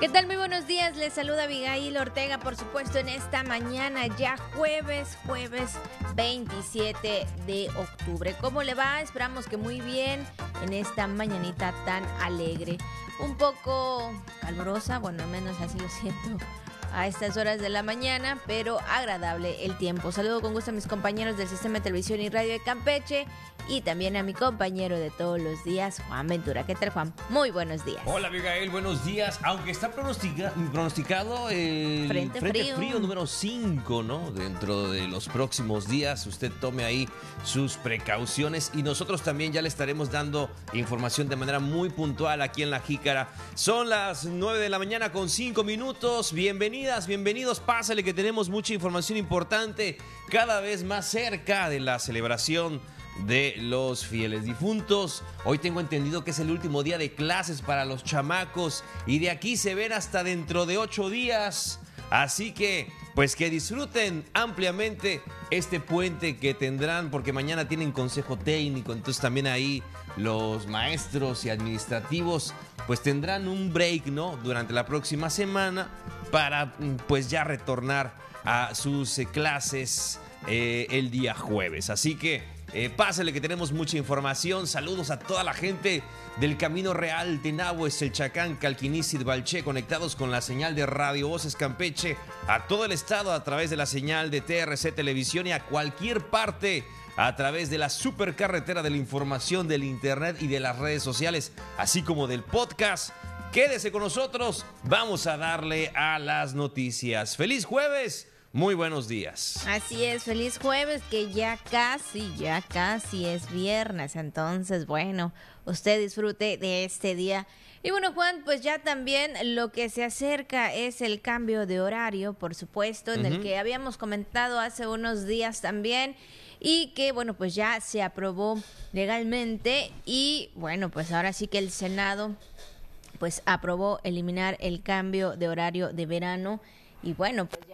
¿Qué tal? Muy buenos días. Les saluda Abigail Ortega, por supuesto, en esta mañana, ya jueves, jueves 27 de octubre. ¿Cómo le va? Esperamos que muy bien en esta mañanita tan alegre. Un poco calurosa, bueno, al menos así lo siento a estas horas de la mañana, pero agradable el tiempo. Saludo con gusto a mis compañeros del Sistema de Televisión y Radio de Campeche y también a mi compañero de todos los días, Juan Ventura. ¿Qué tal, Juan? Muy buenos días. Hola, Abigail, buenos días. Aunque está pronosticado el frente, frío. número 5, ¿no? Dentro de los próximos días, usted tome ahí sus precauciones y nosotros también ya le estaremos dando información de manera muy puntual aquí en La Jícara. Son las 9 de la mañana con 5 minutos. Bienvenidas, bienvenidos. Pásale que tenemos mucha información importante cada vez más cerca de la celebración de los fieles difuntos. Hoy tengo entendido que es el último día de clases para los chamacos y de aquí se ven hasta dentro de ocho días. Así que, pues que disfruten ampliamente este puente que tendrán, porque mañana tienen consejo técnico, entonces también ahí los maestros y administrativos, pues tendrán un break, ¿no? Durante la próxima semana para, pues ya retornar a sus clases eh, el día jueves. Así que eh, pásale que tenemos mucha información. Saludos a toda la gente del Camino Real, Tenahues, El Chacán, Calquinícid, Balché, conectados con la señal de Radio Voces Campeche, a todo el estado a través de la señal de TRC Televisión y a cualquier parte a través de la supercarretera de la información del Internet y de las redes sociales, así como del podcast. Quédese con nosotros, vamos a darle a las noticias. ¡Feliz jueves! Muy buenos días. Así es, feliz jueves, que ya casi, ya casi es viernes. Entonces, bueno, usted disfrute de este día. Y bueno, Juan, pues ya también lo que se acerca es el cambio de horario, por supuesto, en el que habíamos comentado hace unos días también y que bueno, pues ya se aprobó legalmente y bueno, pues ahora sí que el Senado pues aprobó eliminar el cambio de horario de verano y bueno, pues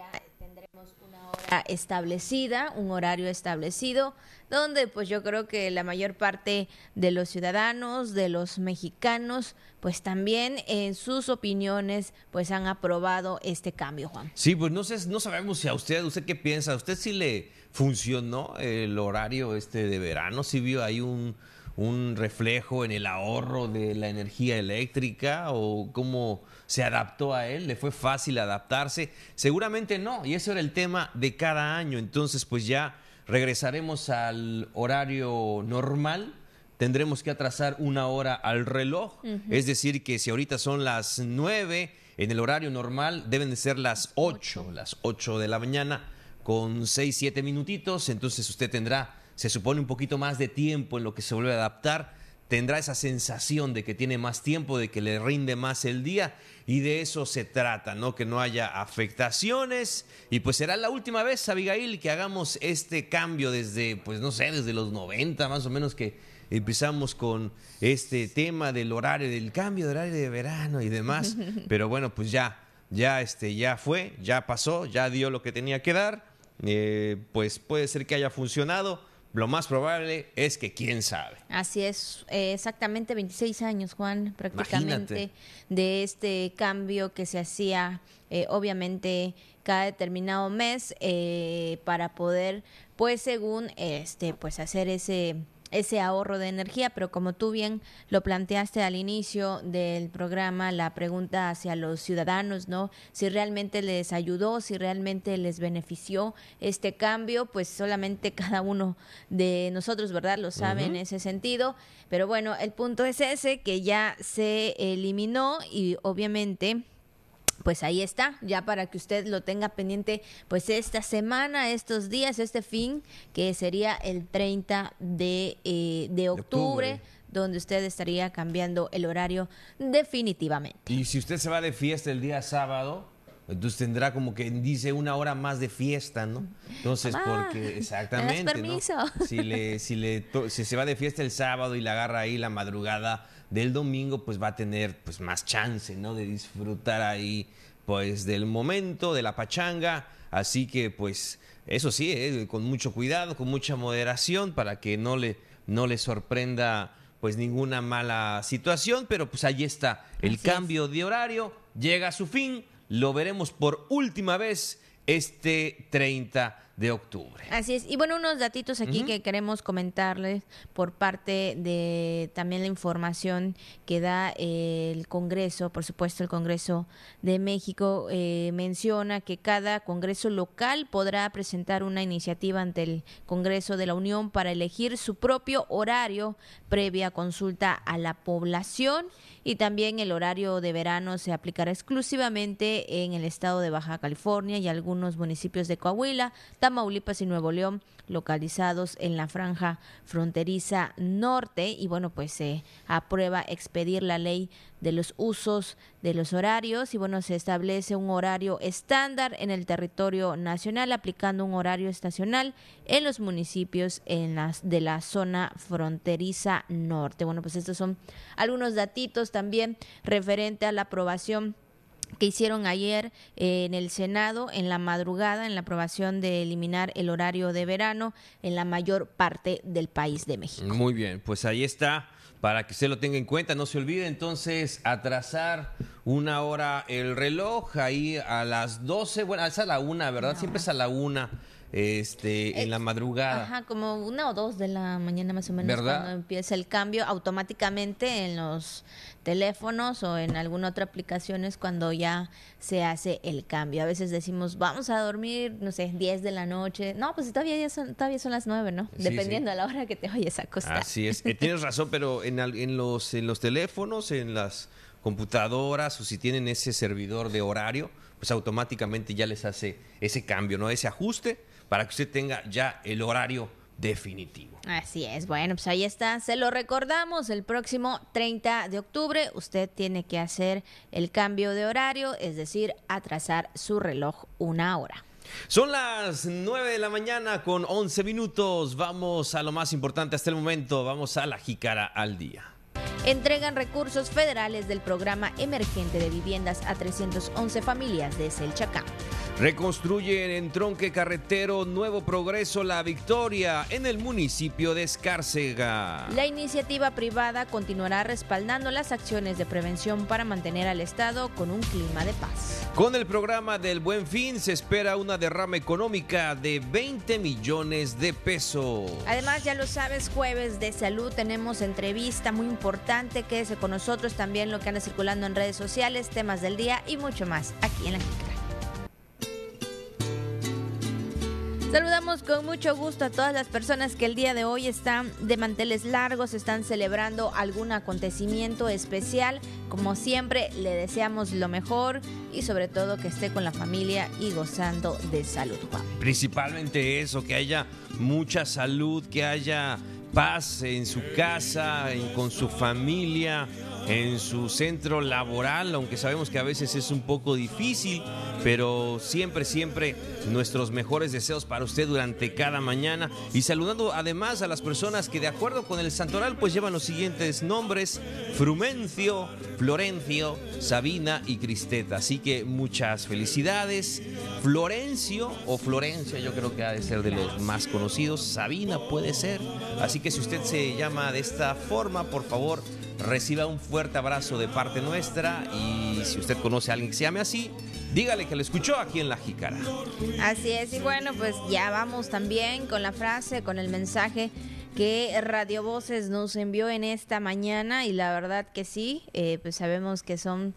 establecida, un horario establecido, donde pues yo creo que la mayor parte de los ciudadanos, de los mexicanos, pues también en sus opiniones pues han aprobado este cambio, Juan. Sí, pues no sé, no sabemos si a usted, usted qué piensa, ¿a usted sí le funcionó el horario este de verano? ¿Si vio ahí un, un reflejo en el ahorro de la energía eléctrica o cómo se adaptó a él, le fue fácil adaptarse. Seguramente no, y ese era el tema de cada año. Entonces, pues ya regresaremos al horario normal. Tendremos que atrasar una hora al reloj. Es decir, que si ahorita son las nueve, en el horario normal deben de ser las ocho, las ocho de la mañana, con seis, siete minutitos. Entonces usted tendrá, se supone, un poquito más de tiempo en lo que se vuelve a adaptar tendrá esa sensación de que tiene más tiempo, de que le rinde más el día y de eso se trata, ¿no? Que no haya afectaciones. Y pues será la última vez, Abigail, que hagamos este cambio desde, pues no sé, desde los 90 más o menos que empezamos con este tema del horario, del cambio de horario de verano y demás, pero bueno, pues ya, ya, este, ya fue, ya pasó, ya dio lo que tenía que dar, eh, pues puede ser que haya funcionado lo más probable es que quién sabe. Así es, eh, exactamente 26 años, Juan, prácticamente, de este cambio que se hacía, eh, obviamente, cada determinado mes eh, para poder, pues, según, este, pues, hacer ese ese ahorro de energía, pero como tú bien lo planteaste al inicio del programa, la pregunta hacia los ciudadanos, ¿no? Si realmente les ayudó, si realmente les benefició este cambio, pues solamente cada uno de nosotros, ¿verdad? Lo sabe en ese sentido, pero bueno, el punto es ese, que ya se eliminó y obviamente pues ahí está, ya para que usted lo tenga pendiente, pues esta semana, estos días, este fin, que sería el 30 de, eh, de, octubre, donde usted estaría cambiando el horario definitivamente. Y si usted se va de fiesta el día sábado, entonces tendrá como que dice una hora más de fiesta, ¿no? Entonces, porque exactamente, permiso? Si le, si le si se va de fiesta el sábado y la agarra ahí la madrugada del domingo, pues va a tener pues más chance, ¿no? De disfrutar ahí pues del momento, de la pachanga. Así que pues eso sí, ¿eh? con mucho cuidado, con mucha moderación para que no le, no le sorprenda pues ninguna mala situación, pero pues ahí está el cambio de horario, llega a su fin, lo veremos por última vez este 30 de octubre. Así es. Y bueno, unos datitos aquí que queremos comentarles por parte de también la información que da el Congreso, por supuesto el Congreso de México, eh, menciona que cada Congreso local podrá presentar una iniciativa ante el Congreso de la Unión para elegir su propio horario previa consulta a la población y también el horario de verano se aplicará exclusivamente en el estado de Baja California y algunos municipios de Coahuila, Tamaulipas y Nuevo León, localizados en la franja fronteriza norte. Y bueno, pues se aprueba expedir la ley de los usos de los horarios y bueno, se establece un horario estándar en el territorio nacional aplicando un horario estacional en los municipios en las de la zona fronteriza norte. Bueno, pues estos son algunos datitos también referente a la aprobación que hicieron ayer eh, en el Senado en la madrugada en la aprobación de eliminar el horario de verano en la mayor parte del país de México. Muy bien, pues ahí está para que usted lo tenga en cuenta. No se olvide entonces atrasar una hora el reloj ahí a las 12, bueno, es a la una, ¿verdad? Siempre es a la una este, en la madrugada. Ajá, como una o dos de la mañana más o menos ¿verdad? cuando empieza el cambio automáticamente en los teléfonos o en alguna otra aplicación es cuando ya se hace el cambio. A veces decimos, vamos a dormir, no sé, 10 de la noche. No, pues todavía, son, todavía son las 9, ¿no? Dependiendo a la hora que te oyes acostar. Así es. Eh, tienes razón, pero en, en, los, en los teléfonos, en las computadoras o si tienen ese servidor de horario, pues automáticamente ya les hace ese cambio, ¿no? Ese ajuste para que usted tenga ya el horario definitivo. Así es, bueno, pues ahí está, se lo recordamos, el próximo 30 de octubre usted tiene que hacer el cambio de horario, es decir, atrasar su reloj una hora. Son las 9 de la mañana con 11 minutos, vamos a lo más importante hasta el momento, vamos a la jícara al día entregan recursos federales del programa emergente de viviendas a 311 familias de Selchacán. Reconstruyen en tronque carretero Nuevo Progreso La Victoria en el municipio de Escárcega. La iniciativa privada continuará respaldando las acciones de prevención para mantener al Estado con un clima de paz. Con el programa del Buen Fin se espera una derrama económica de 20 millones de pesos. Además, ya lo sabes, jueves de salud tenemos entrevista muy importante. Quédese con nosotros también lo que anda circulando en redes sociales, temas del día y mucho más aquí en la Jícara. Saludamos con mucho gusto a todas las personas que el día de hoy están de manteles largos, están celebrando algún acontecimiento especial. Como siempre, le deseamos lo mejor y sobre todo que esté con la familia y gozando de salud. Principalmente eso, que haya mucha salud, que haya paz en su casa, con su familia en su centro laboral, aunque sabemos que a veces es un poco difícil, pero siempre, siempre nuestros mejores deseos para usted durante cada mañana y saludando además a las personas que de acuerdo con el santoral pues llevan los siguientes nombres, Frumencio, Florencio, Sabina y Cristeta. Así que muchas felicidades. Florencio o Florencia yo creo que ha de ser de los más conocidos, Sabina puede ser. Así que si usted se llama de esta forma, por favor, reciba un fuerte abrazo de parte nuestra y si usted conoce a alguien que se llame así, dígale que lo escuchó aquí en La Jícara. Así es, y bueno, pues ya vamos también con la frase, con el mensaje que Radio Voces nos envió en esta mañana y la verdad que sí, eh, pues sabemos que son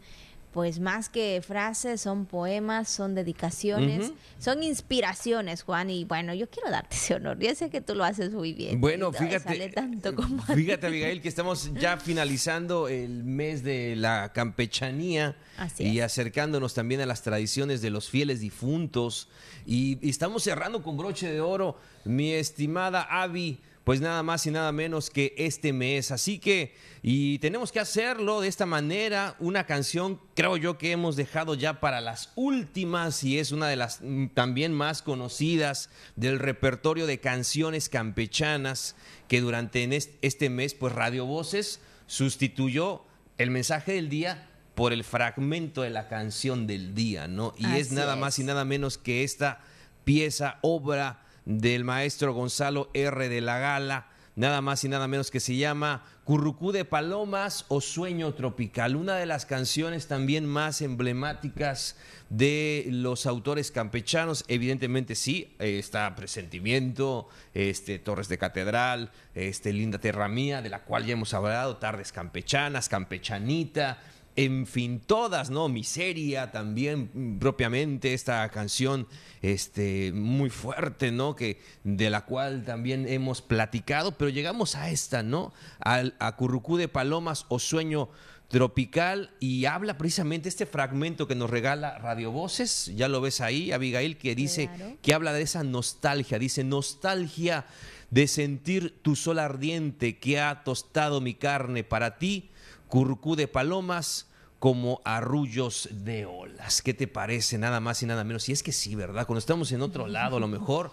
pues más que frases, son poemas, son dedicaciones, son inspiraciones, Juan. Y bueno, yo quiero darte ese honor. Yo sé que tú lo haces muy bien. Bueno, fíjate, tanto como fíjate, Abigail, que estamos ya finalizando el mes de la campechanía y acercándonos también a las tradiciones de los fieles difuntos. Y, y estamos cerrando con broche de oro, mi estimada Avi pues nada más y nada menos que este mes. Así que, y tenemos que hacerlo de esta manera, una canción creo yo que hemos dejado ya para las últimas y es una de las mm, también más conocidas del repertorio de canciones campechanas que durante este mes, pues Radio Voces sustituyó el mensaje del día por el fragmento de la canción del día, ¿no? Y es nada más y nada menos que esta pieza, obra, del maestro Gonzalo R. de la Gala, nada más y nada menos que se llama Currucú de Palomas o Sueño Tropical, una de las canciones también más emblemáticas de los autores campechanos. Evidentemente sí, está Presentimiento, este, Torres de Catedral, este, Linda Terra Mía, de la cual ya hemos hablado, Tardes Campechanas, Campechanita en fin, todas, ¿no? Miseria también mm, propiamente, esta canción este, muy fuerte, ¿no? Que, de la cual también hemos platicado, pero llegamos a esta, ¿no? Al, a Currucú de Palomas o Sueño Tropical y habla precisamente este fragmento que nos regala Radio Voces, ya lo ves ahí, Abigail, que dice, que habla de esa nostalgia, dice, nostalgia de sentir tu sol ardiente que ha tostado mi carne para ti, Currucú de Palomas, como arrullos de olas. ¿Qué te parece? Nada más y nada menos. Y es que sí, ¿verdad? Cuando estamos en otro lado, a lo mejor,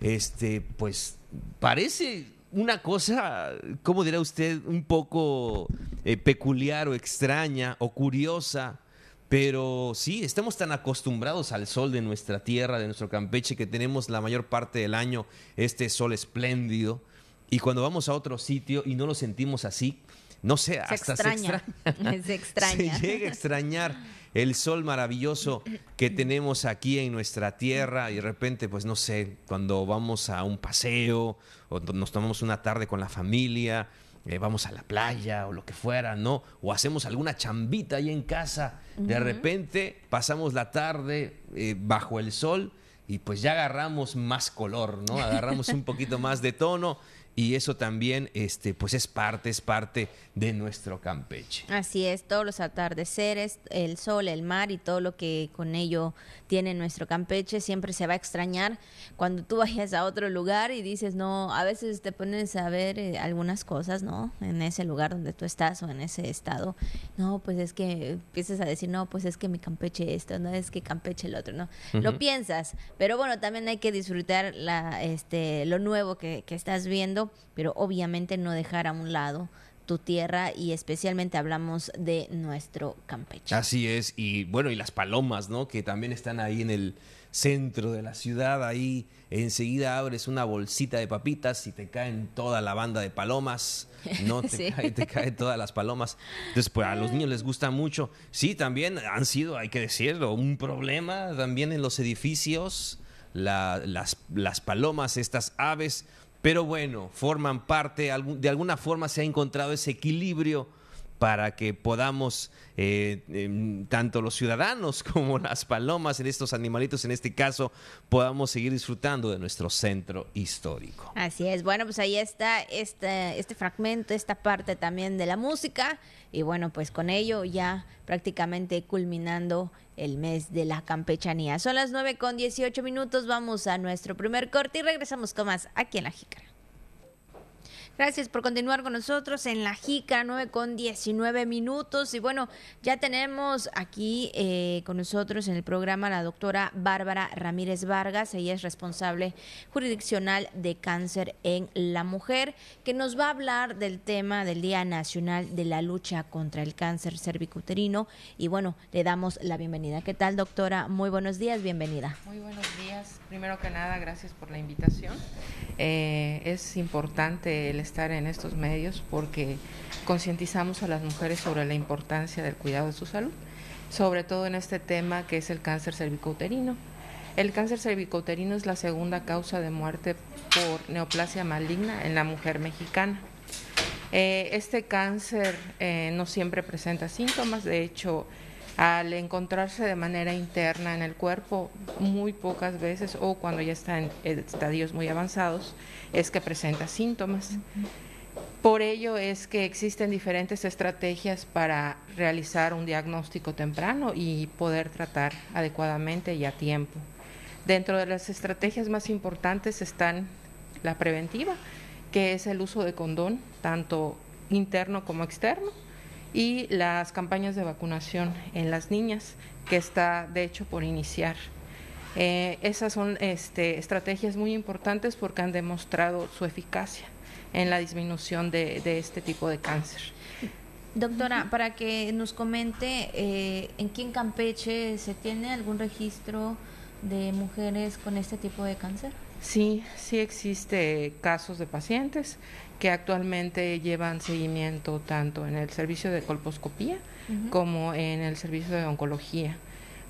este, pues parece una cosa, ¿cómo dirá usted? Un poco eh, peculiar o extraña o curiosa. Pero sí, estamos tan acostumbrados al sol de nuestra tierra, de nuestro Campeche, que tenemos la mayor parte del año este sol espléndido. Y cuando vamos a otro sitio y no lo sentimos así, no sé, hasta se extraña. Se, extraña. se llega a extrañar el sol maravilloso que tenemos aquí en nuestra tierra y de repente, pues no sé, cuando vamos a un paseo o nos tomamos una tarde con la familia, eh, vamos a la playa o lo que fuera, ¿no? O hacemos alguna chambita ahí en casa, de repente pasamos la tarde eh, bajo el sol y pues ya agarramos más color, ¿no? Agarramos un poquito más de tono y eso también este pues es parte es parte de nuestro Campeche. Así es, todos los atardeceres, el sol, el mar y todo lo que con ello tiene nuestro Campeche siempre se va a extrañar cuando tú vayas a otro lugar y dices, "No, a veces te pones a ver eh, algunas cosas, ¿no? En ese lugar donde tú estás o en ese estado. No, pues es que empiezas a decir, "No, pues es que mi Campeche esto, no es que Campeche el otro", ¿no? Lo piensas, pero bueno, también hay que disfrutar la este lo nuevo que, que estás viendo pero obviamente no dejar a un lado tu tierra y especialmente hablamos de nuestro Campeche. Así es, y bueno, y las palomas, ¿no? Que también están ahí en el centro de la ciudad, ahí enseguida abres una bolsita de papitas y te caen toda la banda de palomas, ¿no? Te, caen todas las palomas. Entonces, pues a los niños les gusta mucho. Sí, también han sido, hay que decirlo, un problema también en los edificios, las, las palomas, estas aves pero bueno, forman parte, de alguna forma se ha encontrado ese equilibrio para que podamos, eh, em, tanto los ciudadanos como las palomas en estos animalitos, en este caso, podamos seguir disfrutando de nuestro centro histórico. Así es, bueno, pues ahí está este, este fragmento, esta parte también de la música, y bueno, pues con ello ya prácticamente culminando el mes de la campechanía. Son las 9 con 18 minutos, vamos a nuestro primer corte y regresamos con más aquí en La Jícara. Gracias por continuar con nosotros en la JICA 9 con 19 minutos. Y bueno, ya tenemos aquí eh, con nosotros en el programa la doctora Bárbara Ramírez Vargas. Ella es responsable jurisdiccional de cáncer en la mujer, que nos va a hablar del tema del Día Nacional de la Lucha contra el Cáncer Cervicuterino. Y bueno, le damos la bienvenida. ¿Qué tal, doctora? Muy buenos días, bienvenida. Muy buenos días. Primero que nada, gracias por la invitación. Eh, es importante el en estos medios porque concientizamos a las mujeres sobre la importancia del cuidado de su salud, sobre todo en este tema que es el cáncer cervicouterino. El cáncer cervicouterino es la segunda causa de muerte por neoplasia maligna en la mujer mexicana. Eh, este cáncer eh, no siempre presenta síntomas, de hecho, al encontrarse de manera interna en el cuerpo muy pocas veces o cuando ya está en estadios muy avanzados es que presenta síntomas. Por ello es que existen diferentes estrategias para realizar un diagnóstico temprano y poder tratar adecuadamente y a tiempo. Dentro de las estrategias más importantes están la preventiva, que es el uso de condón, tanto interno como externo, y las campañas de vacunación en las niñas, que está de hecho por iniciar. Eh, esas son este, estrategias muy importantes porque han demostrado su eficacia en la disminución de, este tipo de cáncer. Doctora, para que nos comente, eh, ¿en quién Campeche se tiene algún registro de mujeres con este tipo de cáncer? Sí, sí existe casos de pacientes que actualmente llevan seguimiento tanto en el servicio de colposcopía como en el servicio de oncología.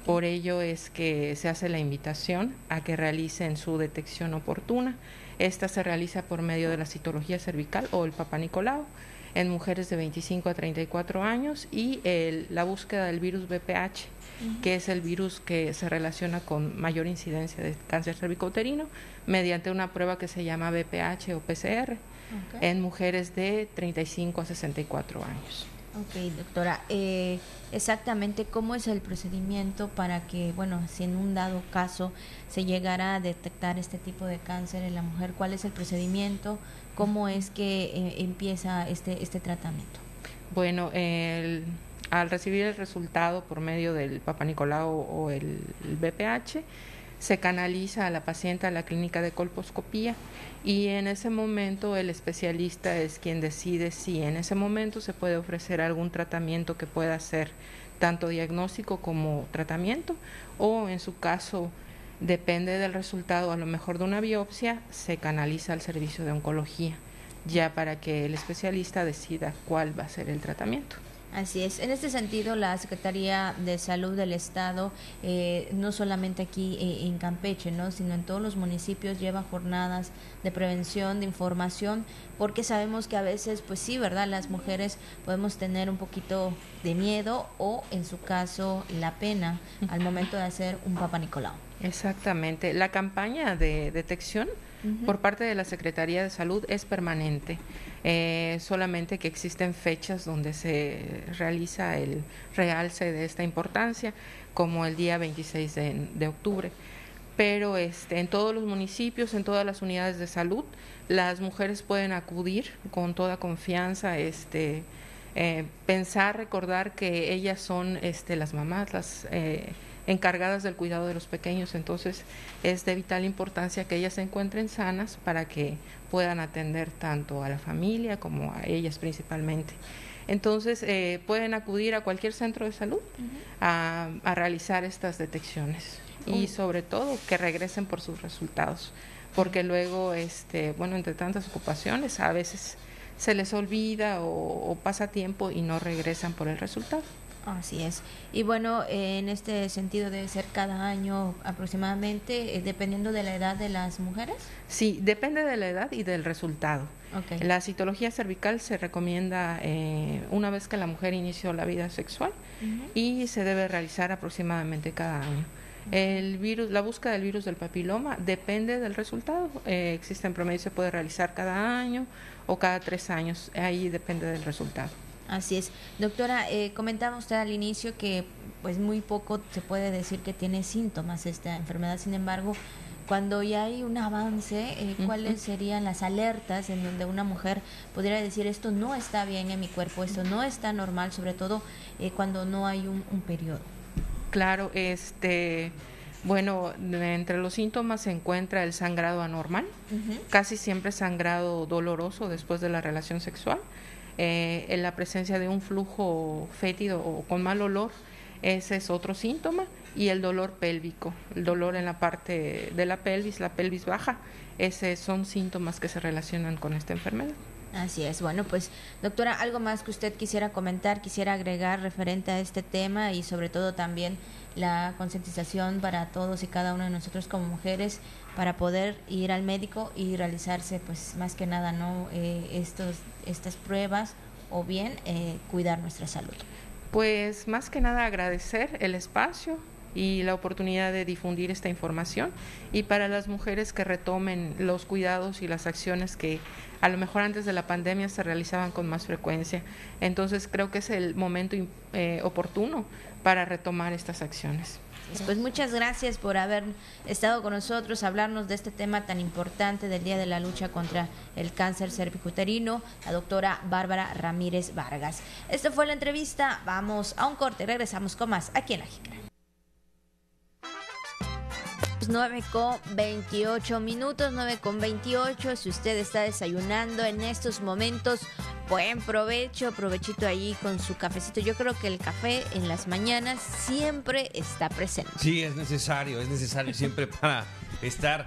Por ello es que se hace la invitación a que realicen su detección oportuna. Esta se realiza por medio de la citología cervical o el Papa Nicolau en mujeres de 25 a 34 años y la búsqueda del virus BPH, que es el virus que se relaciona con mayor incidencia de cáncer cervicouterino, mediante una prueba que se llama BPH o PCR en mujeres de 35 a 64 años. Ok, doctora. Eh, exactamente cómo es el procedimiento para que, bueno, si en un dado caso se llegara a detectar este tipo de cáncer en la mujer, ¿cuál es el procedimiento? ¿Cómo es que eh, empieza este, este tratamiento? Bueno, al recibir el resultado por medio del Papa Nicolau o el, el BPH, se canaliza a la paciente a la clínica de colposcopía y en ese momento el especialista es quien decide si en ese momento se puede ofrecer algún tratamiento que pueda ser tanto diagnóstico como tratamiento o en su caso depende del resultado a lo mejor de una biopsia se canaliza al servicio de oncología ya para que el especialista decida cuál va a ser el tratamiento. Así es. En este sentido, la Secretaría de Salud del Estado, eh, no solamente aquí eh, en Campeche, ¿no? sino en todos los municipios, lleva jornadas de prevención, de información, porque sabemos que a veces, pues sí, ¿verdad? Las mujeres podemos tener un poquito de miedo o, en su caso, la pena al momento de hacer un Papa Nicolau. Exactamente. La campaña de detección por parte de la Secretaría de Salud es permanente. Eh, solamente que existen fechas donde se realiza el realce de esta importancia, como el día 26 de, octubre. Pero este, en todos los municipios, en todas las unidades de salud, las mujeres pueden acudir con toda confianza, este, eh, pensar, recordar que ellas son este, las mamás, las eh, encargadas del cuidado de los pequeños. Entonces es de vital importancia que ellas se encuentren sanas para que puedan atender tanto a la familia como a ellas principalmente. Entonces eh, pueden acudir a cualquier centro de salud a, realizar estas detecciones y sobre todo que regresen por sus resultados, porque luego, este, bueno, entre tantas ocupaciones a veces se les olvida o pasa tiempo y no regresan por el resultado. Así es. Y bueno, en este sentido debe ser cada año aproximadamente, eh, dependiendo de la edad de las mujeres. Sí, depende de la edad y del resultado. La citología cervical se recomienda eh, una vez que la mujer inició la vida sexual y se debe realizar aproximadamente cada año. El virus, la búsqueda del virus del papiloma depende del resultado. Eh, existe en promedio, se puede realizar cada año o cada tres años. Ahí depende del resultado. Así es. Doctora, eh, comentaba usted al inicio que pues muy poco se puede decir que tiene síntomas esta enfermedad. Sin embargo, cuando ya hay un avance, eh, ¿cuáles serían las alertas en donde una mujer pudiera decir esto no está bien en mi cuerpo, esto no está normal, sobre todo eh, cuando no hay un, periodo? Claro, este, bueno, entre los síntomas se encuentra el sangrado anormal, casi siempre sangrado doloroso después de la relación sexual eh, en la presencia de un flujo fétido o con mal olor, ese es otro síntoma, y el dolor pélvico, el dolor en la parte de la pelvis, la pelvis baja, esos son síntomas que se relacionan con esta enfermedad. Así es. Bueno, pues doctora, algo más que usted quisiera comentar, quisiera agregar referente a este tema y sobre todo también la concientización para todos y cada uno de nosotros como mujeres para poder ir al médico y realizarse, pues más que nada, no eh, estos estas pruebas o bien eh, cuidar nuestra salud. Pues más que nada agradecer el espacio y la oportunidad de difundir esta información y para las mujeres que retomen los cuidados y las acciones que a lo mejor antes de la pandemia se realizaban con más frecuencia. Entonces creo que es el momento eh, oportuno para retomar estas acciones. Pues muchas gracias por haber estado con nosotros, hablarnos de este tema tan importante del Día de la Lucha contra el Cáncer Cervicuterino, la doctora Bárbara Ramírez Vargas. Esta fue la entrevista, vamos a un corte, regresamos con más aquí en La Jícara. 9 con 28 minutos, 9 con 28. Si usted está desayunando en estos momentos, buen provecho, provechito ahí con su cafecito. Yo creo que el café en las mañanas siempre está presente. Sí, es necesario, es necesario siempre para estar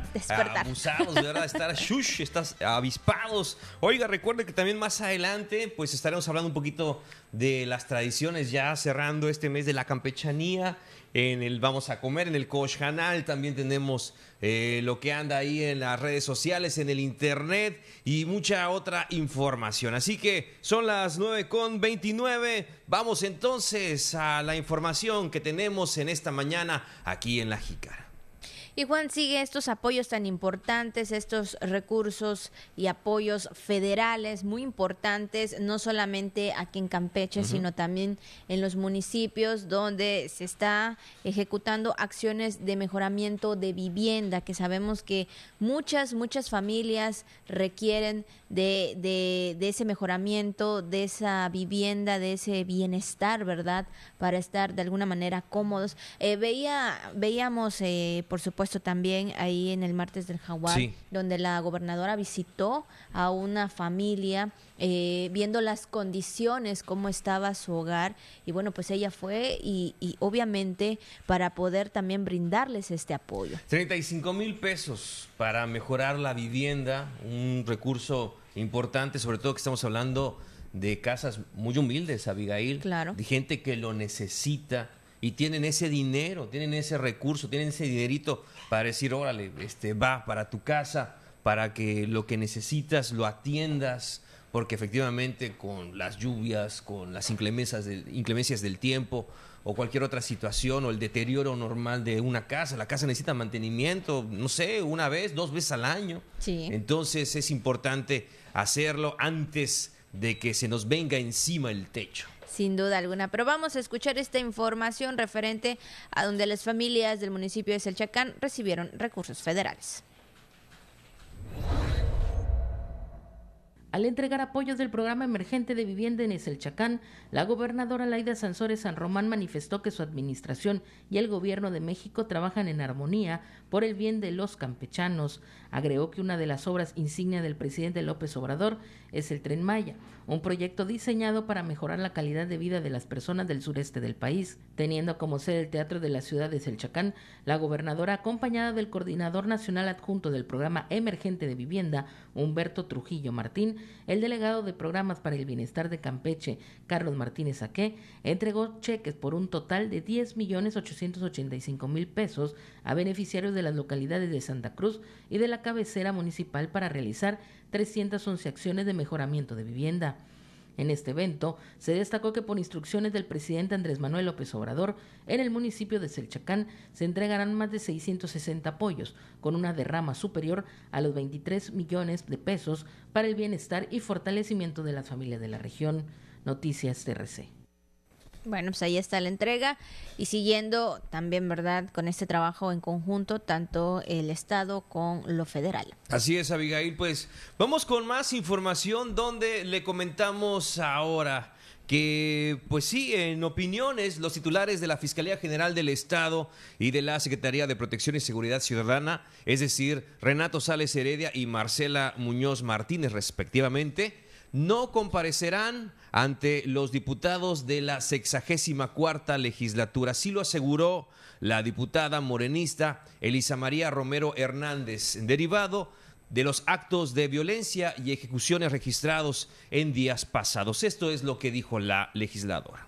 abusados, ¿verdad? Estar shush, estás avispados. Oiga, recuerde que también más adelante, pues estaremos hablando un poquito de las tradiciones ya cerrando este mes de la campechanía en el Vamos a Comer, en el Coach Canal, también tenemos eh, lo que anda ahí en las redes sociales, en el internet y mucha otra información. Así que son las 9 con 29. Vamos entonces a la información que tenemos en esta mañana aquí en La Jícara. Y Juan sigue estos apoyos tan importantes, estos recursos y apoyos federales muy importantes, no solamente aquí en Campeche, sino también en los municipios donde se está ejecutando acciones de mejoramiento de vivienda, que sabemos que muchas, muchas familias requieren de, de, ese mejoramiento, de esa vivienda, de ese bienestar, ¿verdad? Para estar de alguna manera cómodos. Eh, veía, veíamos, eh, por supuesto, también ahí en el martes del Jaguar, donde la gobernadora visitó a una familia eh, viendo las condiciones, cómo estaba su hogar. Y bueno, pues ella fue y, y, obviamente para poder también brindarles este apoyo. 35 mil pesos para mejorar la vivienda, un recurso importante, sobre todo que estamos hablando de casas muy humildes, Abigail, claro. de gente que lo necesita y tienen ese dinero, tienen ese recurso, tienen ese dinerito para decir, órale, este va para tu casa, para que lo que necesitas lo atiendas, porque efectivamente con las lluvias, con las inclemencias del, inclemencias del tiempo o cualquier otra situación o el deterioro normal de una casa, la casa necesita mantenimiento, no sé, una vez, dos veces al año. Sí. Entonces es importante hacerlo antes de que se nos venga encima el techo. Sin duda alguna. Pero vamos a escuchar esta información referente a donde las familias del municipio de Selchacán recibieron recursos federales. Al entregar apoyos del programa emergente de vivienda en Eselchacán, la gobernadora Laida Sansores San Román manifestó que su administración y el gobierno de México trabajan en armonía por el bien de los campechanos. Agregó que una de las obras insignia del presidente López Obrador es el Tren Maya, un proyecto diseñado para mejorar la calidad de vida de las personas del sureste del país. Teniendo como sede el Teatro de la Ciudad de Selchacán, la gobernadora, acompañada del coordinador nacional adjunto del programa emergente de vivienda, Humberto Trujillo Martín, el delegado de programas para el bienestar de Campeche, Carlos Martínez Saqué, entregó cheques por un total de 10 millones 885 mil pesos a beneficiarios de las localidades de Santa Cruz y de la cabecera municipal para realizar 311 acciones de mejoramiento de vivienda. En este evento se destacó que por instrucciones del presidente Andrés Manuel López Obrador, en el municipio de Selchacán se entregarán más de 660 apoyos, con una derrama superior a los 23 millones de pesos para el bienestar y fortalecimiento de las familias de la región. Noticias TRC. Bueno, pues ahí está la entrega y siguiendo también, ¿verdad?, con este trabajo en conjunto, tanto el Estado con lo federal. Así es, Abigail, pues vamos con más información donde le comentamos ahora que, pues sí, en opiniones, los titulares de la Fiscalía General del Estado y de la Secretaría de Protección y Seguridad Ciudadana, es decir, Renato Sales Heredia y Marcela Muñoz Martínez, respectivamente, no comparecerán ante los diputados de la sexagésima cuarta legislatura. Así lo aseguró la diputada morenista Elisa María Romero Hernández, derivado de los actos de violencia y ejecuciones registrados en días pasados. Esto es lo que dijo la legisladora.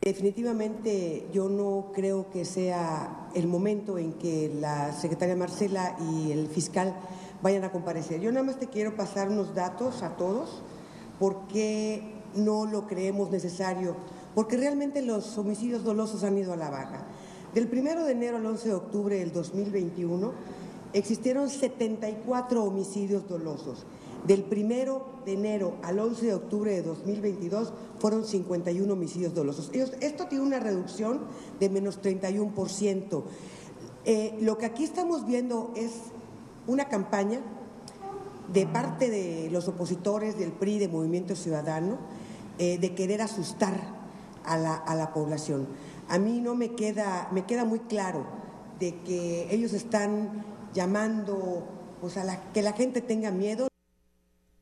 Definitivamente yo no creo que sea el momento en que la secretaria Marcela y el fiscal vayan a comparecer. Yo nada más te quiero pasar unos datos a todos, porque no lo creemos necesario, porque realmente los homicidios dolosos han ido a la baja. Del 1 de enero al 11 de octubre del 2021 existieron 74 homicidios dolosos. Del 1 de enero al 11 de octubre de 2022 fueron 51 homicidios dolosos. Esto tiene una reducción de menos 31%. Eh, lo que aquí estamos viendo es una campaña de parte de los opositores del PRI, de Movimiento Ciudadano, eh, de querer asustar a la, a la, población. A mí no me queda, me queda muy claro de que ellos están llamando pues, a la, que la gente tenga miedo.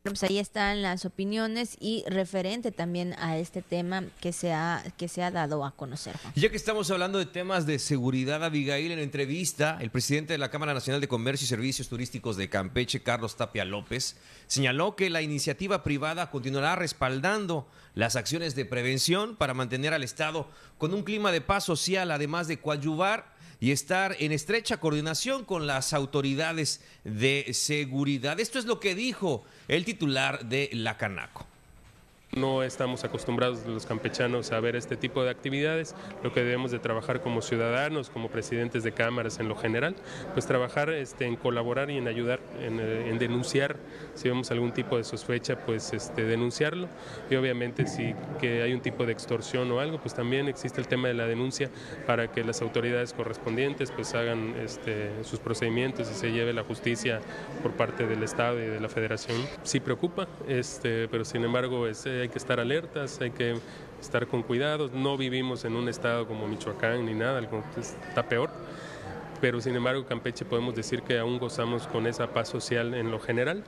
Pues ahí están las opiniones y referente también a este tema que se ha, que se ha dado a conocer. Ya que estamos hablando de temas de seguridad, Abigail, en entrevista, el presidente de la Cámara Nacional de Comercio y Servicios Turísticos de Campeche, Carlos Tapia López, señaló que la iniciativa privada continuará respaldando las acciones de prevención para mantener al Estado con un clima de paz social, además de coadyuvar y estar en estrecha coordinación con las autoridades de seguridad. Esto es lo que dijo el titular de la Canaco. No estamos acostumbrados los campechanos a ver este tipo de actividades. Lo que debemos de trabajar como ciudadanos, como presidentes de cámaras en lo general, pues trabajar este, en colaborar y en ayudar, en, eh, denunciar. Si vemos algún tipo de sospecha, pues este, denunciarlo. Y obviamente si que hay un tipo de extorsión o algo, pues también existe el tema de la denuncia para que las autoridades correspondientes pues hagan este, sus procedimientos y se lleve la justicia por parte del Estado y de la Federación. Sí preocupa, este, pero sin embargo es hay que estar alertas, hay que estar con cuidados. No vivimos en un estado como Michoacán ni nada, está peor. Pero sin embargo, Campeche podemos decir que aún gozamos con esa paz social en lo general.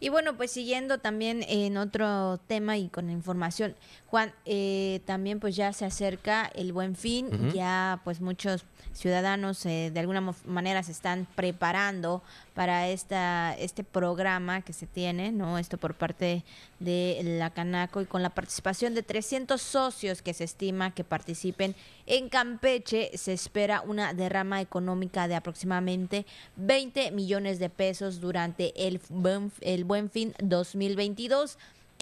Y bueno, pues siguiendo también en otro tema y con información, Juan, eh, también pues ya se acerca el buen fin, ya pues muchos ciudadanos eh, de alguna manera se están preparando para esta, este programa que se tiene, ¿no? Esto por parte de la Canaco y con la participación de 300 socios que se estima que participen en Campeche, se espera una derrama económica de aproximadamente 20 millones de pesos durante el, el Buen Fin 2022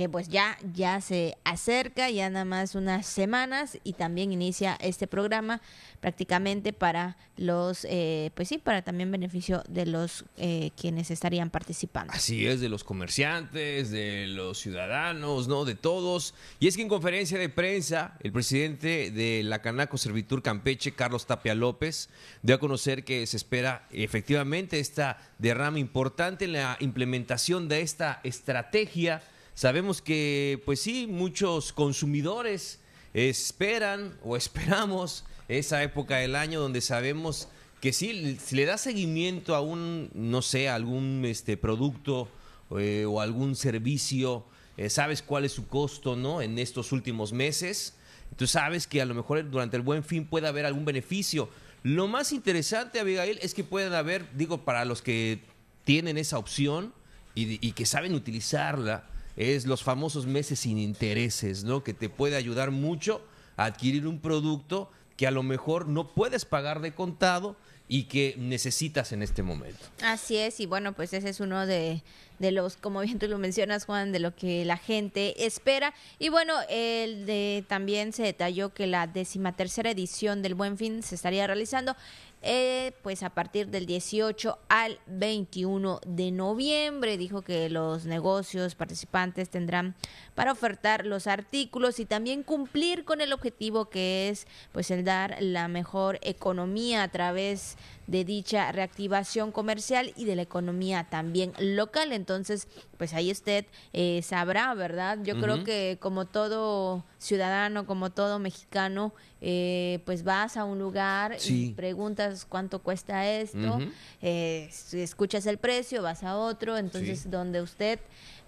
pues ya, ya se acerca, ya nada más unas semanas y también inicia este programa prácticamente para los, eh, pues sí, para también beneficio de los eh, quienes estarían participando. Así es, de los comerciantes, de los ciudadanos, ¿no? De todos. Y es que en conferencia de prensa, el presidente de la Canaco Servitur Campeche, Carlos Tapia López, dio a conocer que se espera efectivamente esta derrama importante en la implementación de esta estrategia Sabemos que, pues sí, muchos consumidores esperan o esperamos esa época del año donde sabemos que sí, si le da seguimiento a un, no sé, algún este, producto eh, o algún servicio, eh, sabes cuál es su costo, ¿no? En estos últimos meses. Tú sabes que a lo mejor durante el buen fin puede haber algún beneficio. Lo más interesante, Abigail, es que pueden haber, digo, para los que tienen esa opción y que saben utilizarla, es los famosos meses sin intereses, ¿no? Que te puede ayudar mucho a adquirir un producto que a lo mejor no puedes pagar de contado y que necesitas en este momento. Así es, y bueno, pues ese es uno de, de los, como bien tú lo mencionas, Juan, de lo que la gente espera. Y bueno, el de, también se detalló que la decimatercera edición del Buen Fin se estaría realizando eh, pues a partir del 18 al 21 de noviembre. Dijo que los negocios participantes tendrán para ofertar los artículos y también cumplir con el objetivo que es pues el dar la mejor economía a través de dicha reactivación comercial y de la economía también local. Entonces, pues ahí usted eh, sabrá, ¿verdad? Yo creo que como todo ciudadano, como todo mexicano, eh, pues vas a un lugar y preguntas cuánto cuesta esto, eh, escuchas el precio, vas a otro, entonces donde usted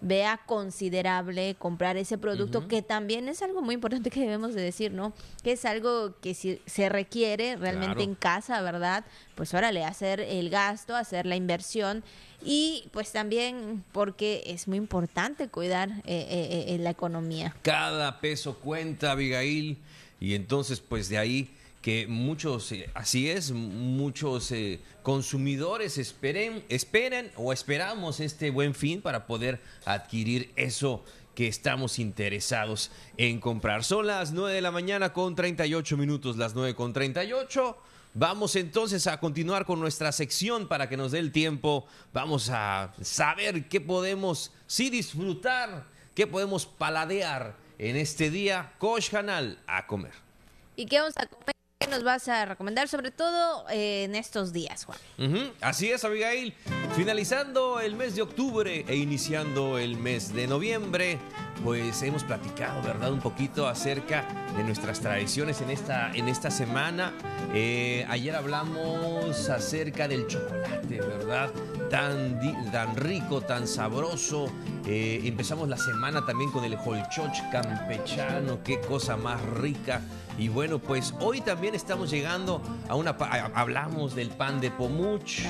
vea considerable comprar ese producto, que también es algo muy importante que debemos de decir, ¿no? Que es algo que si se requiere realmente en casa, ¿verdad? Pues órale, hacer el gasto, hacer la inversión y pues también porque es muy importante cuidar eh, eh, eh, la economía. Cada peso cuenta, Abigail, y entonces pues de ahí que muchos, eh, así es, muchos eh, consumidores esperen, esperen o esperamos este buen fin para poder adquirir eso que estamos interesados en comprar. Son las 9 de la mañana con 38 minutos, las 9 con 38. Vamos entonces a continuar con nuestra sección para que nos dé el tiempo. Vamos a saber qué podemos disfrutar, qué podemos paladear en este día. Coach Hanal a comer. ¿Y qué vamos a comer? ¿Qué nos vas a recomendar, sobre todo eh, en estos días, Juan? Así es, Abigail. Finalizando el mes de octubre e iniciando el mes de noviembre, pues hemos platicado, ¿verdad? Un poquito acerca de nuestras tradiciones en esta, en esta semana. Eh, ayer hablamos acerca del chocolate, ¿verdad? Tan, tan rico, tan sabroso. Eh, empezamos la semana también con el holchoch campechano, qué cosa más rica. Y bueno, pues hoy también estamos llegando a una... hablamos del pan de pomuch,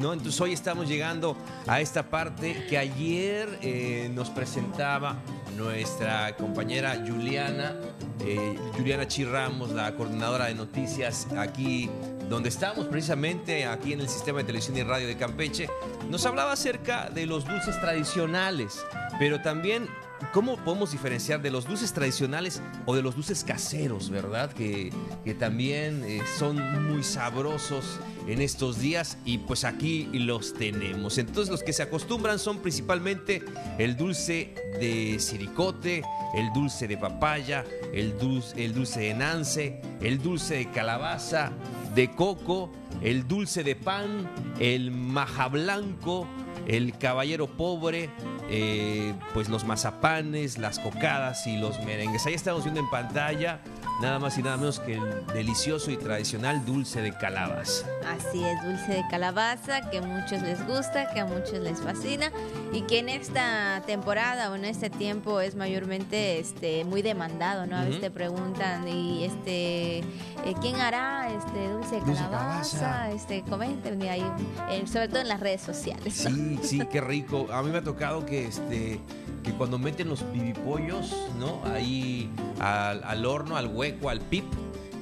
¿no? Entonces hoy estamos llegando a esta parte que ayer eh, nos presentaba nuestra compañera Juliana, eh, Juliana Chirramos, la coordinadora de noticias aquí donde estamos precisamente, aquí en el sistema de televisión y radio de Campeche, nos hablaba acerca de los dulces tradicionales, pero también ¿Cómo podemos diferenciar de los dulces tradicionales o de los dulces caseros, verdad? Que, que también eh, son muy sabrosos en estos días y pues aquí los tenemos. Entonces los que se acostumbran son principalmente el dulce de siricote, el dulce de papaya, el dulce, el dulce de nance, el dulce de calabaza, de coco, el dulce de pan, el maja blanco, el caballero pobre, eh, pues los mazapanes, las cocadas y los merengues. Ahí estamos viendo en pantalla nada más y nada menos que el delicioso y tradicional dulce de calabaza. Así es, dulce de calabaza que a muchos les gusta, que a muchos les fascina y que en esta temporada o en este tiempo es mayormente este muy demandado, ¿no? A veces te preguntan y este eh, quién hará este dulce de calabaza, este comenten ahí, eh, sobre todo en las redes sociales. Sí, sí, qué rico. A mí me ha tocado que este que cuando meten los pibipollos, ¿no? Ahí al, horno, al hueco, al pip,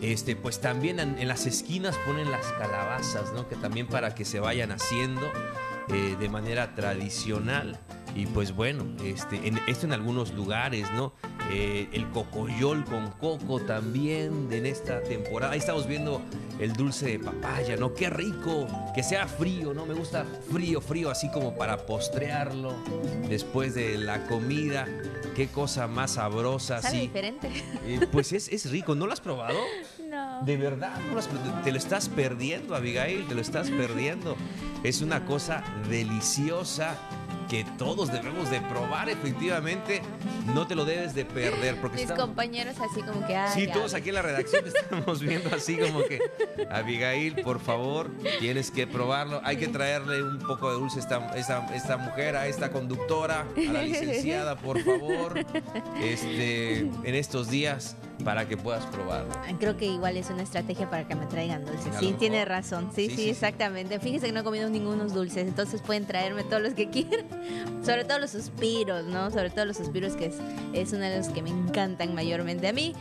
este, pues también en, las esquinas ponen las calabazas, ¿no? Que también para que se vayan haciendo eh, de manera tradicional. Y pues bueno, este, esto en algunos lugares, ¿no? Eh, el cocoyol con coco también en esta temporada. Ahí estamos viendo el dulce de papaya, ¿no? Qué rico, que sea frío, ¿no? Me gusta frío, frío, así como para postrearlo después de la comida. Qué cosa más sabrosa, Sabe diferente. Eh, pues es, es, rico, ¿no lo has probado? No. De verdad, te lo estás perdiendo, Abigail, te lo estás perdiendo. Es una cosa deliciosa que todos debemos de probar efectivamente, no te lo debes de perder. Porque Mis compañeros así como que... sí, todos aquí en la redacción estamos viendo así como que, Abigail, por favor, tienes que probarlo. Hay que traerle un poco de dulce a esta, esta, mujer, a esta conductora, a la licenciada, por favor, este, en estos días para que puedas probarlo. Creo que igual es una estrategia para que me traigan dulces. Sí, tiene razón. Sí, sí, exactamente. Fíjese que no he comido ningunos dulces, entonces pueden traerme todos los que quieran. Sobre todo los suspiros, ¿no? Sobre todo los suspiros que es, es uno de los que me encantan mayormente a mí.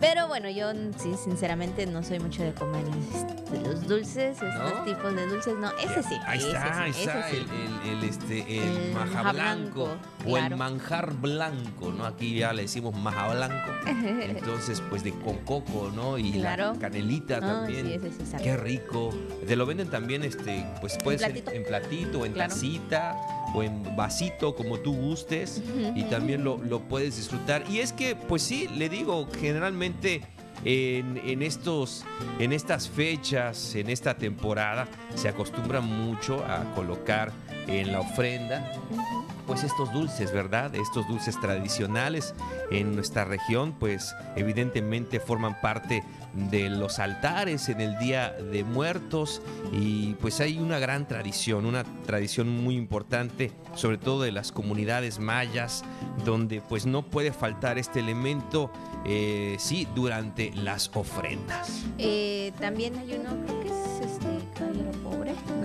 Pero bueno, yo sí, sinceramente no soy mucho de comer este, los dulces, estos tipos de dulces, no, ese sí. Ahí está, ahí está el, el, este, el, maja blanco, o el manjar blanco, ¿no? Aquí ya le decimos maja blanco. Entonces, pues de con coco, ¿no? Y la canelita también. Sí, Qué rico. Te lo venden también, este, pues puede ser en platito, en tacita o en vasito, como tú gustes, y también lo, lo puedes disfrutar. Y es que, pues sí, le digo, generalmente en, estos, en estas fechas, en esta temporada, se acostumbra mucho a colocar en la ofrenda pues estos dulces, ¿verdad? Estos dulces tradicionales en nuestra región, pues evidentemente forman parte de los altares en el Día de Muertos y pues hay una gran tradición, una tradición muy importante, sobre todo de las comunidades mayas, donde pues no puede faltar este elemento, eh, sí, durante las ofrendas. Eh, también hay uno, creo que es este.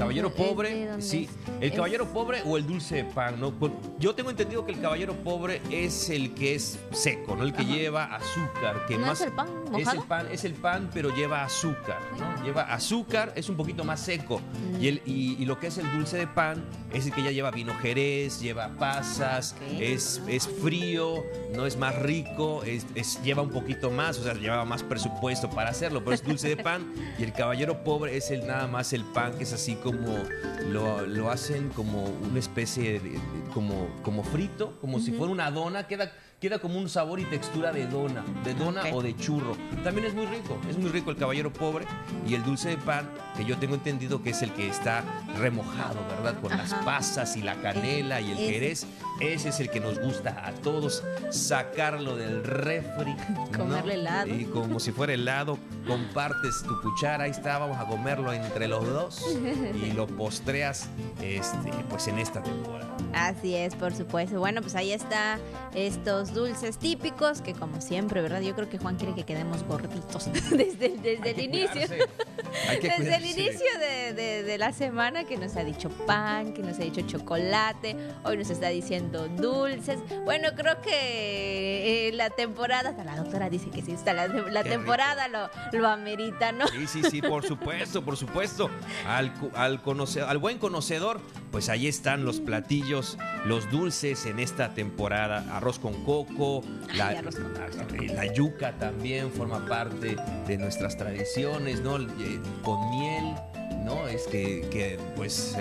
Caballero pobre, sí, el caballero pobre o el dulce de pan, ¿no? Yo tengo entendido que el caballero pobre es el que es seco, ¿no? El que lleva azúcar, que ¿No más es el pan es el pan, es el pan, pero lleva azúcar, ¿no? Lleva azúcar, es un poquito más seco. Mm. Y, el, y, lo que es el dulce de pan es el que ya lleva vino jerez, lleva pasas, es, es frío, no es más rico, es, lleva un poquito más, o sea, lleva más presupuesto para hacerlo, pero es dulce de pan. Y el caballero pobre es el nada más el pan, que es así como lo, lo hacen como una especie de, como, como frito, como si fuera una dona, queda queda como un sabor y textura de dona, de dona o de churro. también es muy rico. Es muy rico el caballero pobre y el dulce de pan, que yo tengo entendido que es el que está remojado, ¿verdad? Con las pasas y la canela y el jerez. Ese es el que nos gusta a todos. Sacarlo del refri. Comerle helado. Y como si fuera helado, compartes tu cuchara, ahí está, vamos a comerlo entre los dos y lo postreas este, pues en esta temporada. Así es, por supuesto. Bueno, pues ahí está estos dulces típicos que como siempre, ¿verdad? Yo creo que Juan quiere que quedemos gorditos desde, desde el inicio. Desde el inicio de, la semana que nos ha dicho pan, que nos ha dicho chocolate, hoy nos está diciendo dulces. Bueno, creo que eh, la temporada, hasta la doctora dice que sí, está la, temporada lo, lo, amerita, ¿no? Sí, sí, sí, por supuesto, por supuesto. Al, al, al buen conocedor, pues ahí están los platillos, los dulces en esta temporada. Arroz con coco, la, la yuca también forma parte de nuestras tradiciones, ¿no? Eh, con miel, ¿no? Es que, pues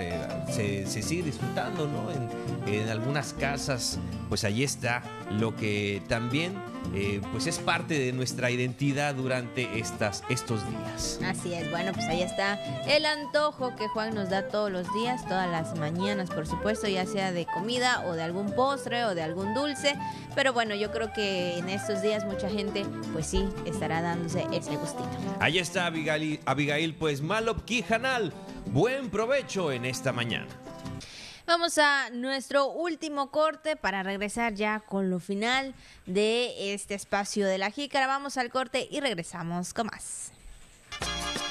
se, sigue disfrutando, ¿no? En, en, algunas casas, pues ahí está lo que también eh, pues es parte de nuestra identidad durante estas, estos días. Así es, bueno, pues ahí está el antojo que Juan nos da todos los días, todas las mañanas, por supuesto, ya sea de comida o de algún postre o de algún dulce, pero bueno, yo creo que en estos días mucha gente, pues sí, estará dándose ese gustito. Ahí está Abigail, Abigail pues Malop Kijanal, buen provecho en esta mañana. Vamos a nuestro último corte para regresar ya con lo final de este espacio de la jícara. Vamos al corte y regresamos con más.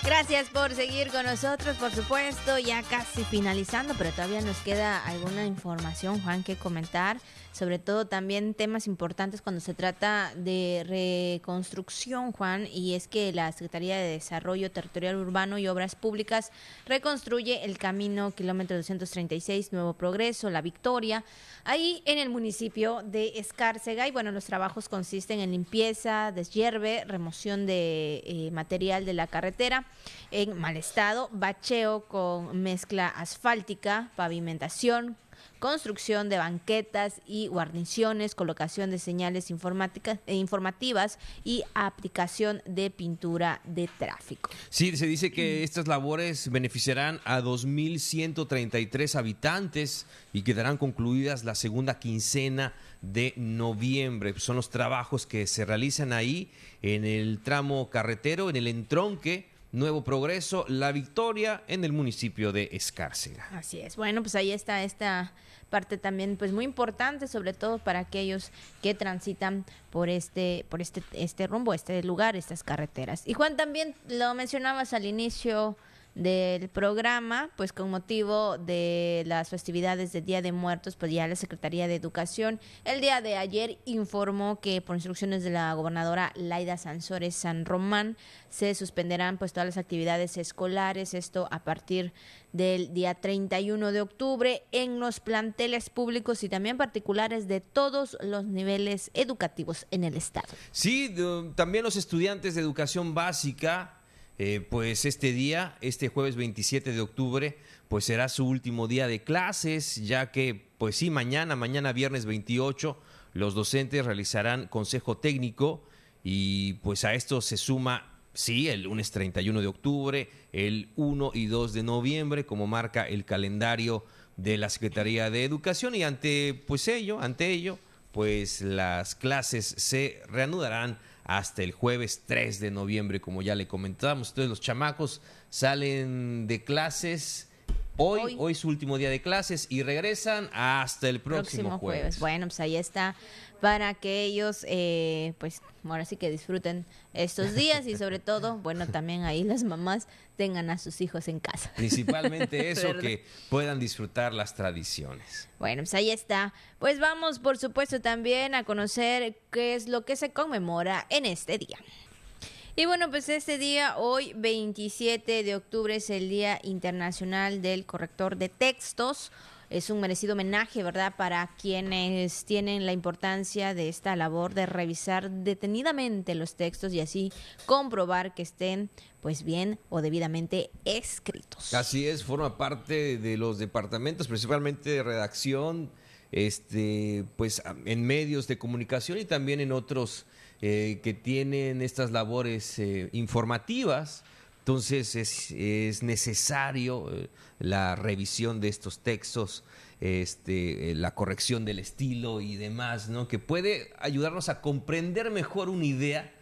Gracias por seguir con nosotros, por supuesto, ya casi finalizando, pero todavía nos queda alguna información, Juan, que comentar sobre todo también temas importantes cuando se trata de reconstrucción, Juan, y es que la Secretaría de Desarrollo Territorial Urbano y Obras Públicas reconstruye el camino kilómetro 236 Nuevo Progreso, La Victoria, ahí en el municipio de Escárcega. Y bueno, los trabajos consisten en limpieza, deshierve, remoción de eh, material de la carretera en mal estado, bacheo con mezcla asfáltica, pavimentación, construcción de banquetas y guarniciones, colocación de señales informáticas e informativas y aplicación de pintura de tráfico. Sí, se dice que estas labores beneficiarán a 2.133 habitantes y quedarán concluidas la segunda quincena de noviembre. Son los trabajos que se realizan ahí en el tramo carretero, en el entronque Nuevo Progreso, La Victoria en el municipio de Escárcega. Así es. Bueno, pues ahí está esta parte también pues muy importante sobre todo para aquellos que transitan por este por este este rumbo, este lugar, estas carreteras. Y Juan también lo mencionabas al inicio del programa, pues con motivo de las festividades del Día de Muertos, pues ya la Secretaría de Educación el día de ayer informó que por instrucciones de la gobernadora Laida Sansores San Román se suspenderán pues todas las actividades escolares, esto a partir del día 31 de octubre en los planteles públicos y también particulares de todos los niveles educativos en el estado. Sí, también los estudiantes de educación básica eh, pues este día, este jueves 27 de octubre, pues será su último día de clases, ya que, pues sí, mañana, mañana viernes 28, los docentes realizarán consejo técnico y pues a esto se suma, sí, el lunes 31 de octubre, el 1 y 2 de noviembre, como marca el calendario de la Secretaría de Educación. Y ante pues ello, ante ello, pues las clases se reanudarán hasta el jueves 3 de noviembre, como ya le comentábamos. Entonces los chamacos salen de clases. Hoy, hoy, es su último día de clases y regresan hasta el próximo, jueves. Bueno, pues ahí está para que ellos, eh, pues, ahora sí que disfruten estos días y sobre todo, bueno, también ahí las mamás tengan a sus hijos en casa. Principalmente eso, que puedan disfrutar las tradiciones. Bueno, pues ahí está. Pues vamos, por supuesto, también a conocer qué es lo que se conmemora en este día. Y bueno, pues este día, hoy 27 de octubre, es el Día Internacional del Corrector de Textos es un merecido homenaje, ¿verdad?, para quienes tienen la importancia de esta labor de revisar detenidamente los textos y así comprobar que estén pues bien o debidamente escritos. Así es, forma parte de los departamentos, principalmente de redacción, este, pues en medios de comunicación y también en otros eh, que tienen estas labores eh, informativas. Entonces es, es necesario eh, la revisión de estos textos, este, la corrección del estilo y demás, ¿no? que puede ayudarnos a comprender mejor una idea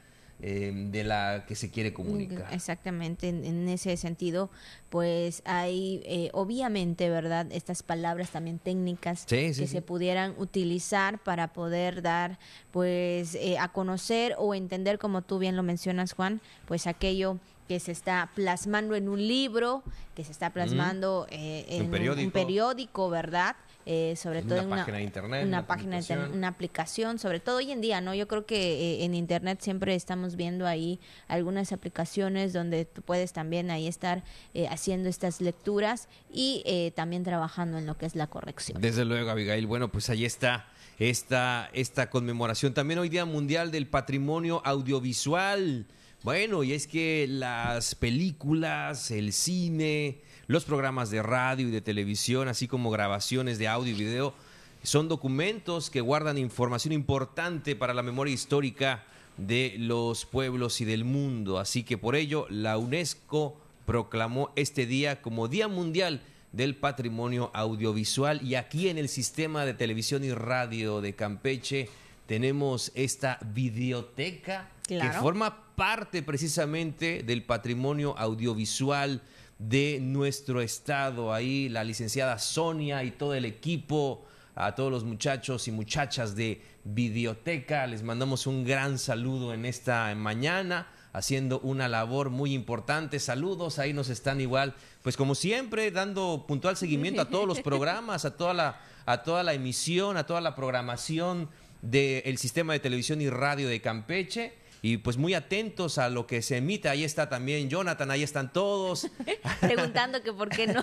Em, de la que se quiere comunicar. Exactamente, en, ese sentido, pues hay eh, obviamente, ¿verdad? Estas palabras también técnicas que se pudieran utilizar para poder dar, pues, eh, a conocer o entender, como tú bien lo mencionas, Juan, pues aquello que se está plasmando en un libro, que se está plasmando eh, en un periódico, ¿verdad? Eh, sobre todo en una página de internet, una, página aplicación. una aplicación, sobre todo hoy en día, ¿no? Yo creo que eh, en internet siempre estamos viendo ahí algunas aplicaciones donde tú puedes también ahí estar eh, haciendo estas lecturas y también trabajando en lo que es la corrección. Desde luego, Abigail. Bueno, pues ahí está esta, esta conmemoración. También hoy Día Mundial del Patrimonio Audiovisual. Bueno, y es que las películas, el cine, los programas de radio y de televisión, así como grabaciones de audio y video, son documentos que guardan información importante para la memoria histórica de los pueblos y del mundo. Así que por ello la UNESCO proclamó este día como Día Mundial del Patrimonio Audiovisual y aquí en el sistema de televisión y radio de Campeche tenemos esta videoteca que forma parte precisamente del patrimonio audiovisual de nuestro estado. Ahí la licenciada Sonia y todo el equipo, a todos los muchachos y muchachas de Videoteca, les mandamos un gran saludo en esta mañana haciendo una labor muy importante. Saludos, ahí nos están igual, pues como siempre, dando puntual seguimiento a todos los programas, a toda la, a toda la emisión, a toda la programación del sistema de televisión y radio de Campeche y pues muy atentos a lo que se emite. Ahí está también Jonathan, ahí están todos. Preguntando que por qué no.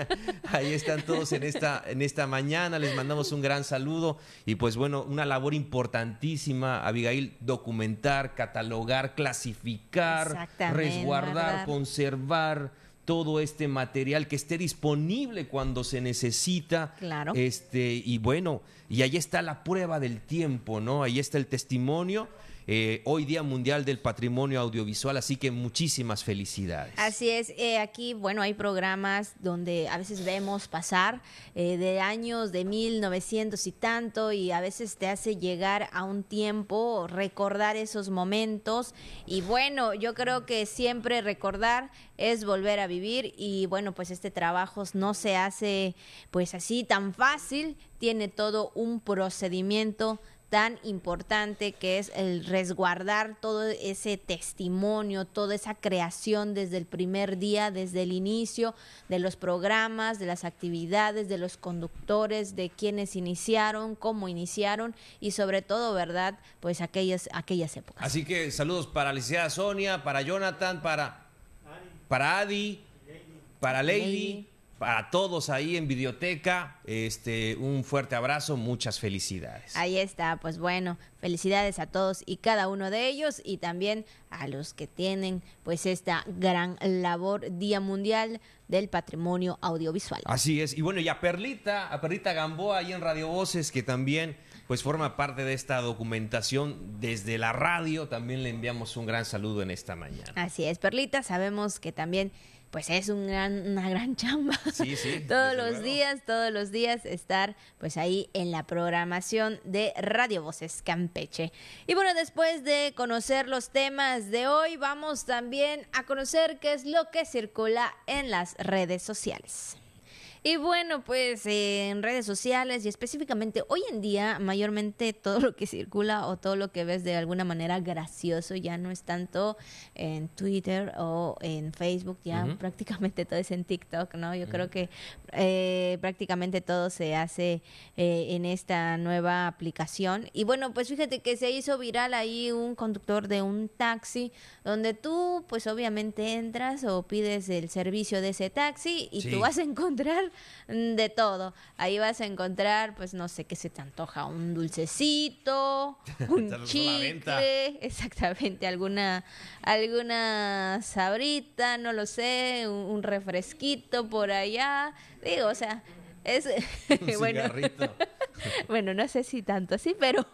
ahí están todos en esta, en esta mañana, les mandamos un gran saludo y pues bueno, una labor importantísima, Abigail, documentar, catalogar, clasificar, resguardar, conservar todo este material que esté disponible cuando se necesita. Claro. Este, y bueno, y ahí está la prueba del tiempo, ¿no? Ahí está el testimonio eh, hoy Día Mundial del Patrimonio Audiovisual, así que muchísimas felicidades. Así es, eh, aquí, bueno, hay programas donde a veces vemos pasar eh, de años de 1900 y tanto y a veces te hace llegar a un tiempo, recordar esos momentos y bueno, yo creo que siempre recordar es volver a vivir y bueno, pues este trabajo no se hace pues así tan fácil, tiene todo un procedimiento tan importante que es el resguardar todo ese testimonio, toda esa creación desde el primer día, desde el inicio de los programas, de las actividades, de los conductores, de quienes iniciaron, cómo iniciaron y sobre todo, ¿verdad? Pues aquellas, aquellas épocas. Así que saludos para la Sonia, para Jonathan, para, para Adi, para Lady para todos ahí en Videoteca, este, un fuerte abrazo, muchas felicidades. Ahí está, pues bueno, felicidades a todos y cada uno de ellos y también a los que tienen pues esta gran labor Día Mundial del Patrimonio Audiovisual. Así es, y bueno, y a Perlita, a Perlita Gamboa ahí en Radio Voces que también pues forma parte de esta documentación desde la radio, también le enviamos un gran saludo en esta mañana. Así es, Perlita, sabemos que también pues es un gran, una gran chamba. Sí, sí. todos los días, todos los días estar pues ahí en la programación de Radio Voces Campeche. Y bueno, después de conocer los temas de hoy, vamos también a conocer qué es lo que circula en las redes sociales. Y bueno, pues en redes sociales y específicamente hoy en día, mayormente todo lo que circula o todo lo que ves de alguna manera gracioso ya no es tanto en Twitter o en Facebook, ya prácticamente todo es en TikTok, ¿no? Yo creo que eh, prácticamente todo se hace eh, en esta nueva aplicación. Y bueno, pues fíjate que se hizo viral ahí un conductor de un taxi donde tú pues obviamente entras o pides el servicio de ese taxi y tú vas a encontrar de todo. Ahí vas a encontrar, pues no sé qué se te antoja, un dulcecito, un chicle, exactamente, alguna, alguna sabrita, no lo sé, un, refresquito por allá. Digo, o sea, es un bueno. bueno, no sé si tanto así, pero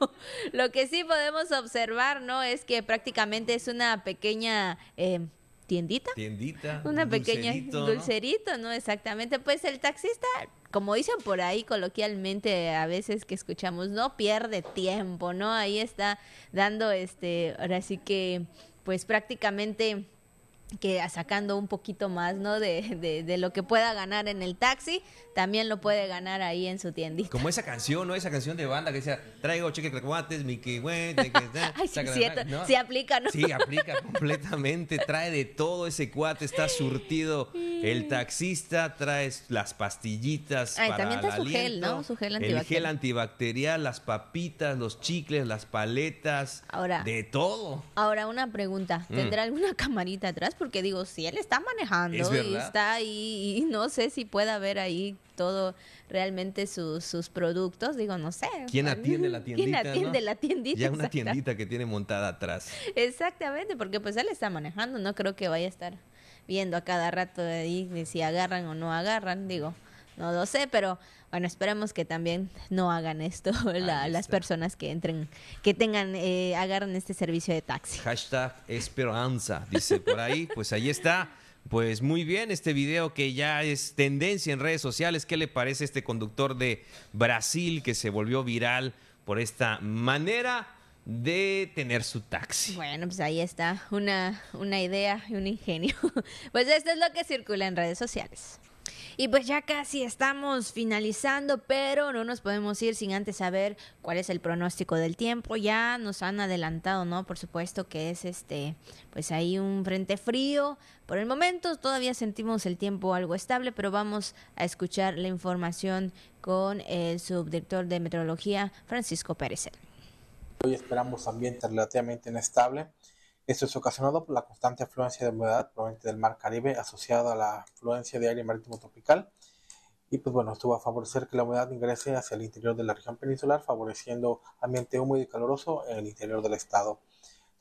lo que sí podemos observar, ¿no? Es que prácticamente es una pequeña... Eh, tiendita. Tiendita. Una pequeña dulcerito, ¿no? Exactamente. Pues el taxista, como dicen por ahí coloquialmente a veces que escuchamos, no pierde tiempo, ¿no? Ahí está dando este, ahora sí que, pues prácticamente que sacando un poquito más, ¿no? De, de, lo que pueda ganar en el taxi, también lo puede ganar ahí en su tiendita. Como esa canción, ¿no? Esa canción de banda que decía, traigo cheque cacahuates, Mickey Güey, Ay, sí, cierto. Sí aplica, ¿no? Sí, aplica completamente. Trae de todo ese cuate, está surtido. El taxista trae las pastillitas Ay, también está su gel, ¿no? Su gel antibacterial. El gel antibacterial, las papitas, los chicles, las paletas. Ahora. De todo. Ahora, una pregunta. Mm. ¿Tendrá alguna camarita atrás? Porque digo, si él está manejando y está ahí y no sé si pueda ver ahí todo realmente sus, sus productos, digo, no sé. ¿Quién atiende la tiendita? ¿Quién atiende la tiendita? Ya una tiendita que tiene montada atrás. Exactamente, porque pues él está manejando, no creo que vaya a estar viendo a cada rato de ahí si agarran o no agarran, digo, no lo sé, pero bueno, esperemos que también no hagan esto las personas que entren, que tengan, eh, agarren este servicio de taxi. Hashtag Esperanza, dice por ahí. Pues ahí está. Pues muy bien, este video que ya es tendencia en redes sociales. ¿Qué le parece a este conductor de Brasil que se volvió viral por esta manera de tener su taxi? Bueno, pues ahí está una, una idea y un ingenio. Pues esto es lo que circula en redes sociales. Y pues ya casi estamos finalizando, pero no nos podemos ir sin antes saber cuál es el pronóstico del tiempo. Ya nos han adelantado, ¿no? Por supuesto que es este, pues ahí un frente frío. Por el momento todavía sentimos el tiempo algo estable, pero vamos a escuchar la información con el subdirector de meteorología, Francisco Pérez. Hoy esperamos ambiente relativamente inestable esto es ocasionado por la constante afluencia de humedad proveniente del mar Caribe asociada a la afluencia de aire marítimo tropical. Y pues bueno, esto va a favorecer que la humedad ingrese hacia el interior de la región peninsular, favoreciendo ambiente húmedo y caloroso en el interior del estado.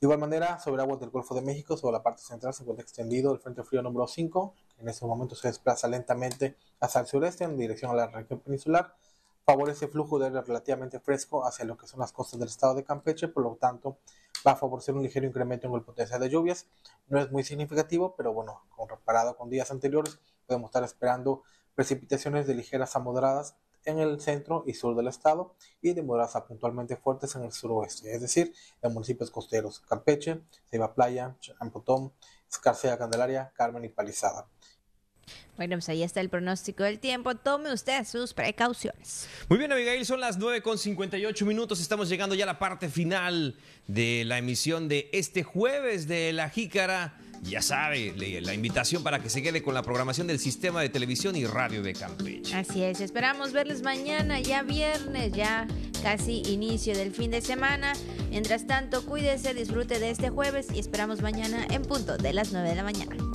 De igual manera, sobre aguas del Golfo de México, sobre la parte central, se encuentra extendido el Frente Frío número 5, que en este momento se desplaza lentamente hacia el sureste en dirección a la región peninsular. Favorece flujo de aire relativamente fresco hacia lo que son las costas del estado de Campeche, por lo tanto, va a favorecer un ligero incremento en el potencial de lluvias. No es muy significativo, pero bueno, comparado con días anteriores, podemos estar esperando precipitaciones de ligeras a moderadas en el centro y sur del estado y de moderadas a puntualmente fuertes en el suroeste, es decir, en municipios costeros, Campeche, Ceiba Playa, Champotón, Escarcea, Candelaria, Carmen y Palizada. Bueno, pues ahí está el pronóstico del tiempo. Tome usted sus precauciones. Muy bien, Abigail, son las 9 con 58 minutos. Estamos llegando ya a la parte final de la emisión de este jueves de La Jícara. Ya sabe, la invitación para que se quede con la programación del sistema de televisión y radio de Campeche. Así es, esperamos verles mañana, ya viernes, ya casi inicio del fin de semana. Mientras tanto, cuídese, disfrute de este jueves y esperamos mañana en punto de las 9 de la mañana.